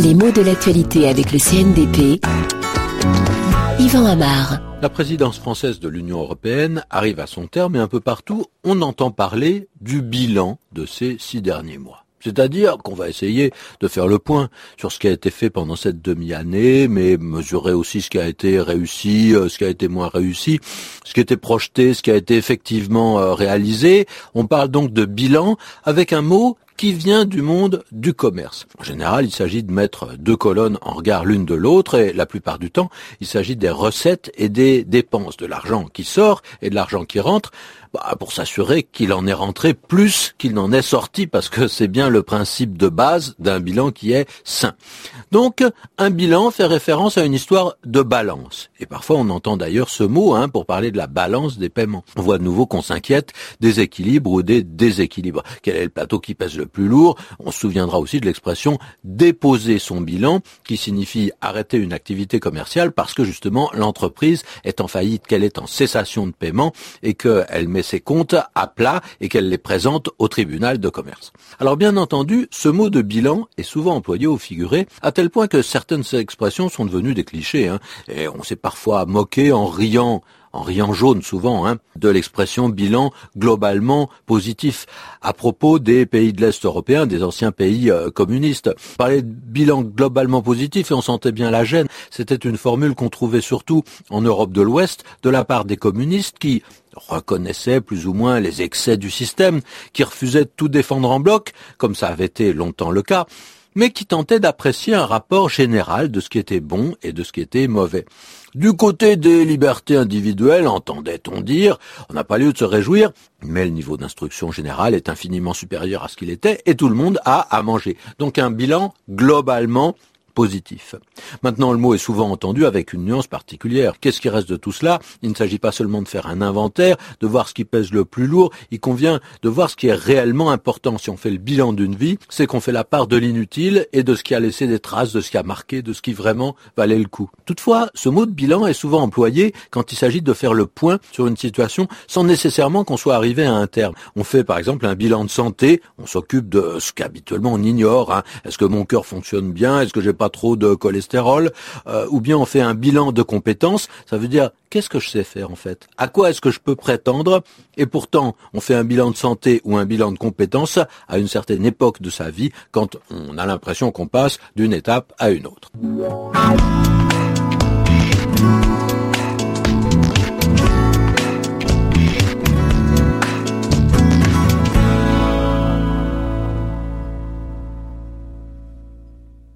Les mots de l'actualité avec le CNDP. Yvan Amar. La présidence française de l'Union européenne arrive à son terme et un peu partout, on entend parler du bilan de ces six derniers mois. C'est-à-dire qu'on va essayer de faire le point sur ce qui a été fait pendant cette demi-année, mais mesurer aussi ce qui a été réussi, euh, ce qui a été moins réussi, ce qui a été projeté, ce qui a été effectivement euh, réalisé. On parle donc de bilan avec un mot qui vient du monde du commerce. En général, il s'agit de mettre deux colonnes en regard l'une de l'autre et la plupart du temps, il s'agit des recettes et des dépenses, de l'argent qui sort et de l'argent qui rentre, bah, pour s'assurer qu'il en est rentré plus qu'il n'en est sorti, parce que c'est bien le principe de base d'un bilan qui est sain. Donc, un bilan fait référence à une histoire de balance. Et parfois, on entend d'ailleurs ce mot hein, pour parler de la balance des paiements. On voit de nouveau qu'on s'inquiète des équilibres ou des déséquilibres. Quel est le plateau qui pèse le plus lourd On se souviendra aussi de l'expression déposer son bilan, qui signifie arrêter une activité commerciale parce que justement l'entreprise est en faillite, qu'elle est en cessation de paiement et qu'elle met ses comptes à plat et qu'elle les présente au tribunal de commerce. Alors bien entendu, ce mot de bilan est souvent employé au figuré, à tel point que certaines expressions sont devenues des clichés, hein, et on s'est parfois moqué en riant en riant jaune souvent, hein, de l'expression bilan globalement positif à propos des pays de l'Est européen, des anciens pays euh, communistes. Parler de bilan globalement positif et on sentait bien la gêne. C'était une formule qu'on trouvait surtout en Europe de l'Ouest de la part des communistes qui reconnaissaient plus ou moins les excès du système, qui refusaient de tout défendre en bloc, comme ça avait été longtemps le cas, mais qui tentait d'apprécier un rapport général de ce qui était bon et de ce qui était mauvais. Du côté des libertés individuelles, entendait-on dire, on n'a pas lieu de se réjouir, mais le niveau d'instruction générale est infiniment supérieur à ce qu'il était et tout le monde a à manger. Donc un bilan globalement positif. Maintenant, le mot est souvent entendu avec une nuance particulière. Qu'est-ce qui reste de tout cela? Il ne s'agit pas seulement de faire un inventaire, de voir ce qui pèse le plus lourd, il convient de voir ce qui est réellement important. Si on fait le bilan d'une vie, c'est qu'on fait la part de l'inutile et de ce qui a laissé des traces, de ce qui a marqué, de ce qui vraiment valait le coup. Toutefois, ce mot de bilan est souvent employé quand il s'agit de faire le point sur une situation sans nécessairement qu'on soit arrivé à un terme. On fait par exemple un bilan de santé, on s'occupe de ce qu'habituellement on ignore. Hein. Est-ce que mon cœur fonctionne bien? Est-ce que j'ai trop de cholestérol, euh, ou bien on fait un bilan de compétences, ça veut dire qu'est-ce que je sais faire en fait? À quoi est-ce que je peux prétendre? Et pourtant, on fait un bilan de santé ou un bilan de compétences à une certaine époque de sa vie, quand on a l'impression qu'on passe d'une étape à une autre.